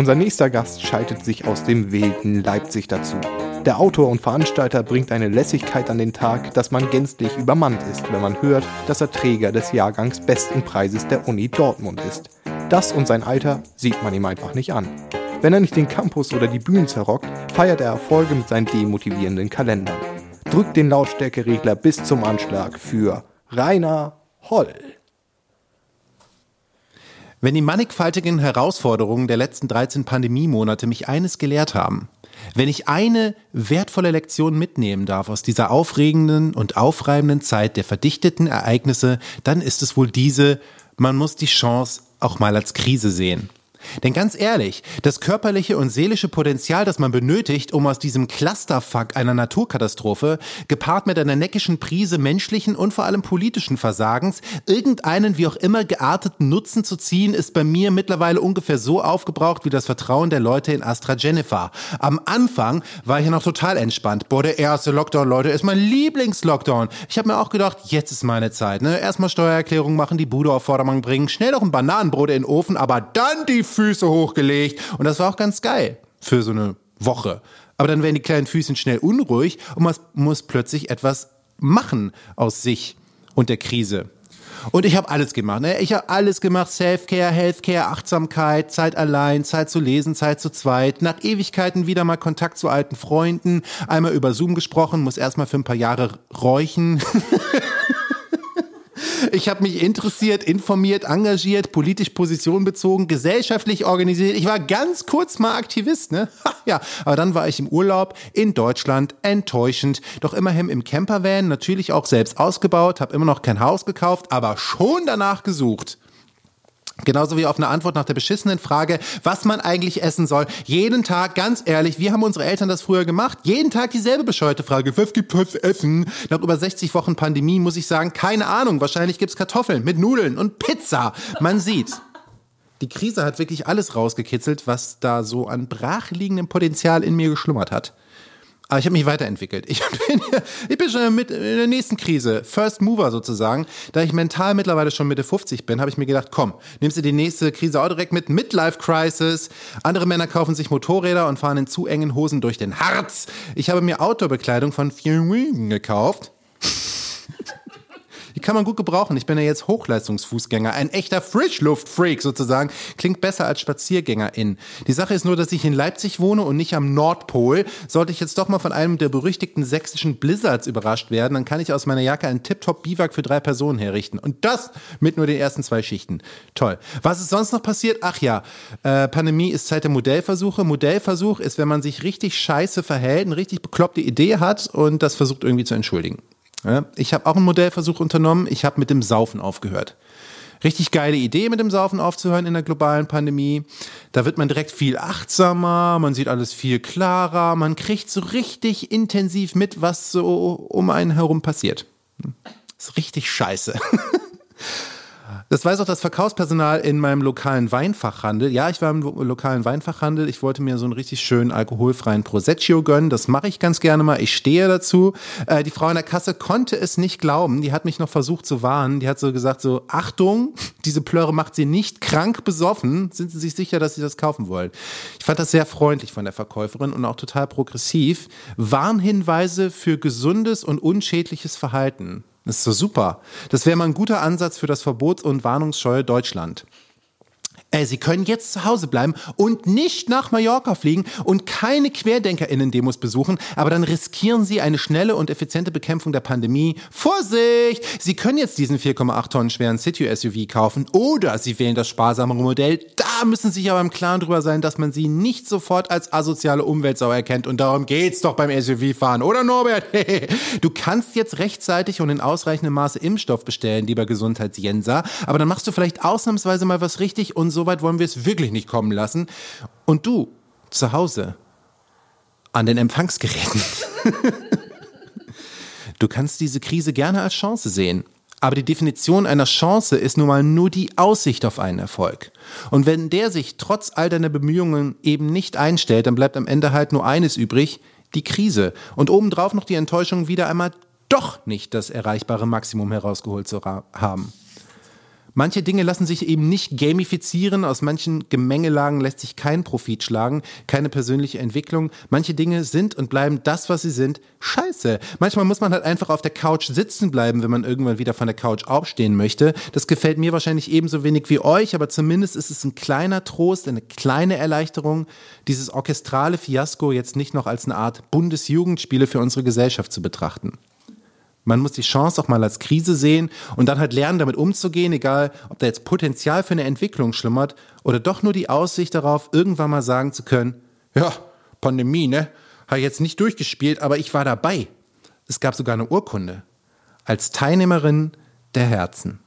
Unser nächster Gast schaltet sich aus dem wilden Leipzig dazu. Der Autor und Veranstalter bringt eine Lässigkeit an den Tag, dass man gänzlich übermannt ist, wenn man hört, dass er Träger des Jahrgangs besten Preises der Uni Dortmund ist. Das und sein Alter sieht man ihm einfach nicht an. Wenn er nicht den Campus oder die Bühnen zerrockt, feiert er Erfolge mit seinen demotivierenden Kalendern. Drückt den Lautstärkeregler bis zum Anschlag für Rainer Holl. Wenn die mannigfaltigen Herausforderungen der letzten 13 Pandemiemonate mich eines gelehrt haben, wenn ich eine wertvolle Lektion mitnehmen darf aus dieser aufregenden und aufreibenden Zeit der verdichteten Ereignisse, dann ist es wohl diese, man muss die Chance auch mal als Krise sehen. Denn ganz ehrlich, das körperliche und seelische Potenzial, das man benötigt, um aus diesem Clusterfuck einer Naturkatastrophe, gepaart mit einer neckischen Prise menschlichen und vor allem politischen Versagens, irgendeinen wie auch immer gearteten Nutzen zu ziehen, ist bei mir mittlerweile ungefähr so aufgebraucht wie das Vertrauen der Leute in AstraZeneca. Am Anfang war ich ja noch total entspannt. Boah, der erste Lockdown, Leute, ist mein Lieblingslockdown. Ich habe mir auch gedacht, jetzt ist meine Zeit. Ne? Erstmal Steuererklärung machen, die Bude auf Vordermann bringen, schnell noch ein Bananenbrot in den Ofen, aber dann die Füße hochgelegt. Und das war auch ganz geil für so eine Woche. Aber dann werden die kleinen Füßchen schnell unruhig und man muss plötzlich etwas machen aus sich und der Krise. Und ich habe alles gemacht. Ne? Ich habe alles gemacht. Self-Care, Healthcare, Achtsamkeit, Zeit allein, Zeit zu lesen, Zeit zu zweit. Nach Ewigkeiten wieder mal Kontakt zu alten Freunden. Einmal über Zoom gesprochen, muss erstmal für ein paar Jahre räuchen. Ich habe mich interessiert, informiert, engagiert, politisch Position bezogen, gesellschaftlich organisiert. Ich war ganz kurz mal Aktivist, ne? ja, aber dann war ich im Urlaub in Deutschland, enttäuschend. Doch immerhin im Campervan, natürlich auch selbst ausgebaut, habe immer noch kein Haus gekauft, aber schon danach gesucht. Genauso wie auf eine Antwort nach der beschissenen Frage, was man eigentlich essen soll. Jeden Tag, ganz ehrlich, wie haben unsere Eltern das früher gemacht? Jeden Tag dieselbe bescheuerte Frage, was gibt es Essen? Nach über 60 Wochen Pandemie muss ich sagen, keine Ahnung, wahrscheinlich gibt's Kartoffeln mit Nudeln und Pizza. Man sieht. Die Krise hat wirklich alles rausgekitzelt, was da so an brachliegendem Potenzial in mir geschlummert hat. Aber ich habe mich weiterentwickelt. Ich bin, ich bin schon mit in der nächsten Krise, First Mover sozusagen. Da ich mental mittlerweile schon Mitte 50 bin, habe ich mir gedacht, komm, nimmst du die nächste Krise auch direkt mit, Midlife Crisis. Andere Männer kaufen sich Motorräder und fahren in zu engen Hosen durch den Harz. Ich habe mir Outdoor-Bekleidung von Fjellwing gekauft. Die kann man gut gebrauchen. Ich bin ja jetzt Hochleistungsfußgänger, ein echter Frischluftfreak sozusagen. Klingt besser als Spaziergängerin. Die Sache ist nur, dass ich in Leipzig wohne und nicht am Nordpol. Sollte ich jetzt doch mal von einem der berüchtigten sächsischen Blizzards überrascht werden, dann kann ich aus meiner Jacke einen Tip-Top-Biwak für drei Personen herrichten. Und das mit nur den ersten zwei Schichten. Toll. Was ist sonst noch passiert? Ach ja, äh, Pandemie ist Zeit der Modellversuche. Modellversuch ist, wenn man sich richtig scheiße verhält, eine richtig bekloppte Idee hat und das versucht irgendwie zu entschuldigen. Ich habe auch einen Modellversuch unternommen. Ich habe mit dem Saufen aufgehört. Richtig geile Idee, mit dem Saufen aufzuhören in der globalen Pandemie. Da wird man direkt viel achtsamer, man sieht alles viel klarer, man kriegt so richtig intensiv mit, was so um einen herum passiert. Das ist richtig scheiße. Das weiß auch das Verkaufspersonal in meinem lokalen Weinfachhandel. Ja, ich war im lokalen Weinfachhandel. Ich wollte mir so einen richtig schönen alkoholfreien Prosecco gönnen. Das mache ich ganz gerne mal. Ich stehe dazu. Äh, die Frau in der Kasse konnte es nicht glauben. Die hat mich noch versucht zu warnen. Die hat so gesagt so, Achtung, diese Plöre macht sie nicht krank besoffen. Sind Sie sich sicher, dass Sie das kaufen wollen? Ich fand das sehr freundlich von der Verkäuferin und auch total progressiv. Warnhinweise für gesundes und unschädliches Verhalten. Das ist so super. Das wäre mal ein guter Ansatz für das Verbots- und Warnungsscheue Deutschland. Äh, Sie können jetzt zu Hause bleiben und nicht nach Mallorca fliegen und keine QuerdenkerInnen-Demos besuchen, aber dann riskieren Sie eine schnelle und effiziente Bekämpfung der Pandemie. Vorsicht! Sie können jetzt diesen 4,8 Tonnen schweren City-SUV kaufen oder Sie wählen das sparsamere Modell. Da müssen Sie sich aber im Klaren drüber sein, dass man Sie nicht sofort als asoziale Umweltsau erkennt und darum geht's doch beim SUV-Fahren, oder Norbert? du kannst jetzt rechtzeitig und in ausreichendem Maße Impfstoff bestellen, lieber Gesundheitsjenser, aber dann machst du vielleicht ausnahmsweise mal was richtig und so so weit wollen wir es wirklich nicht kommen lassen. Und du zu Hause an den Empfangsgeräten. du kannst diese Krise gerne als Chance sehen. Aber die Definition einer Chance ist nun mal nur die Aussicht auf einen Erfolg. Und wenn der sich trotz all deiner Bemühungen eben nicht einstellt, dann bleibt am Ende halt nur eines übrig, die Krise. Und obendrauf noch die Enttäuschung, wieder einmal doch nicht das erreichbare Maximum herausgeholt zu haben. Manche Dinge lassen sich eben nicht gamifizieren, aus manchen Gemengelagen lässt sich kein Profit schlagen, keine persönliche Entwicklung. Manche Dinge sind und bleiben das, was sie sind, scheiße. Manchmal muss man halt einfach auf der Couch sitzen bleiben, wenn man irgendwann wieder von der Couch aufstehen möchte. Das gefällt mir wahrscheinlich ebenso wenig wie euch, aber zumindest ist es ein kleiner Trost, eine kleine Erleichterung, dieses orchestrale Fiasko jetzt nicht noch als eine Art Bundesjugendspiele für unsere Gesellschaft zu betrachten. Man muss die Chance auch mal als Krise sehen und dann halt lernen, damit umzugehen, egal ob da jetzt Potenzial für eine Entwicklung schlummert oder doch nur die Aussicht darauf, irgendwann mal sagen zu können, ja, Pandemie, ne? Habe jetzt nicht durchgespielt, aber ich war dabei. Es gab sogar eine Urkunde. Als Teilnehmerin der Herzen.